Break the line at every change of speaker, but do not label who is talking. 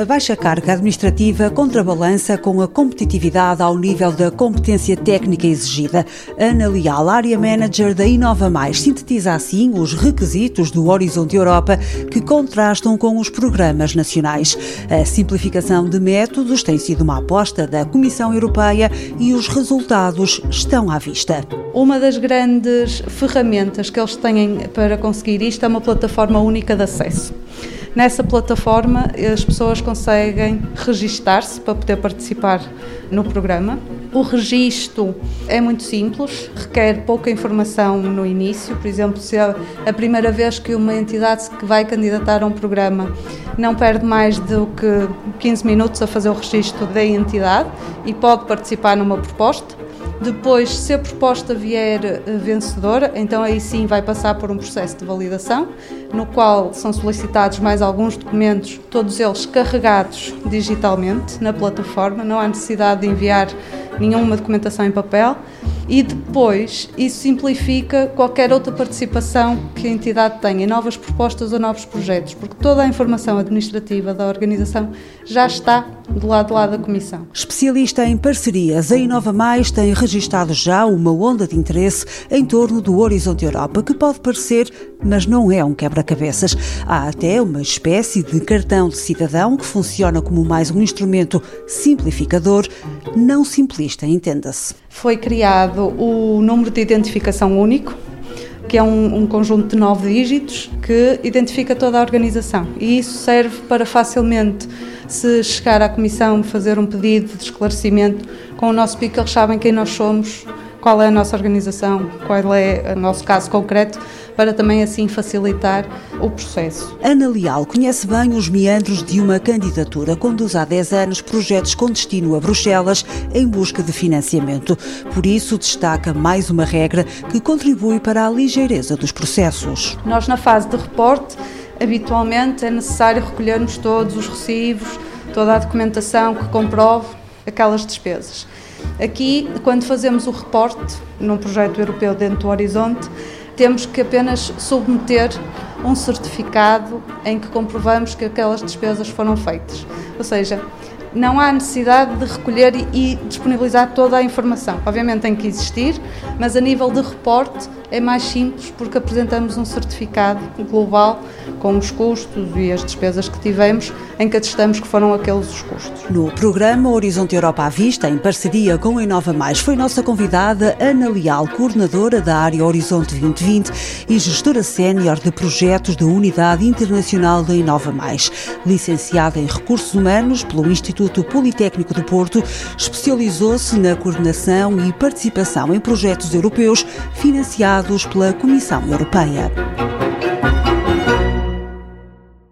A baixa carga administrativa contrabalança com a competitividade ao nível da competência técnica exigida. Ana Leal, área manager da Inova Mais, sintetiza assim os requisitos do Horizonte Europa que contrastam com os programas nacionais. A simplificação de métodos tem sido uma aposta da Comissão Europeia e os resultados estão à vista.
Uma das grandes ferramentas que eles têm para conseguir isto é uma plataforma única de acesso. Nessa plataforma, as pessoas conseguem registar-se para poder participar no programa. O registro é muito simples, requer pouca informação no início. Por exemplo, se é a primeira vez que uma entidade que vai candidatar a um programa não perde mais do que 15 minutos a fazer o registro da entidade e pode participar numa proposta. Depois, se a proposta vier eh, vencedora, então aí sim vai passar por um processo de validação, no qual são solicitados mais alguns documentos, todos eles carregados digitalmente na plataforma, não há necessidade de enviar nenhuma documentação em papel e depois isso simplifica qualquer outra participação que a entidade tenha em novas propostas ou novos projetos, porque toda a informação administrativa da organização já está do lado de lá da Comissão.
Especialista em parcerias, a Inova Mais tem registado já uma onda de interesse em torno do Horizonte Europa, que pode parecer, mas não é um quebra-cabeças. Há até uma espécie de cartão de cidadão que funciona como mais um instrumento simplificador, não simplista, entenda-se.
Foi criado o número de identificação único, que é um, um, conjunto de nove dígitos que identifica toda a organização. E isso serve para facilmente se chegar à Comissão fazer um pedido de esclarecimento com o nosso PIC, eles sabem quem nós somos, qual é a nossa organização, qual é o nosso caso concreto, para também assim facilitar o processo.
Ana Leal conhece bem os meandros de uma candidatura, conduz há 10 anos projetos com destino a Bruxelas em busca de financiamento. Por isso, destaca mais uma regra que contribui para a ligeireza dos processos.
Nós, na fase de reporte, habitualmente é necessário recolhermos todos os recibos, toda a documentação que comprove aquelas despesas. Aqui, quando fazemos o reporte num projeto europeu dentro do Horizonte, temos que apenas submeter um certificado em que comprovamos que aquelas despesas foram feitas. Ou seja, não há necessidade de recolher e disponibilizar toda a informação. Obviamente tem que existir, mas a nível de reporte é mais simples porque apresentamos um certificado global com os custos e as despesas que tivemos, em que atestamos que foram aqueles os custos.
No programa Horizonte Europa à Vista, em parceria com a Inova Mais, foi nossa convidada Ana Leal, coordenadora da área Horizonte 2020 e gestora sénior de projetos da Unidade Internacional da Inova Mais. Licenciada em Recursos Humanos pelo Instituto Politécnico do Porto, especializou-se na coordenação e participação em projetos europeus financiados pela Comissão Europeia.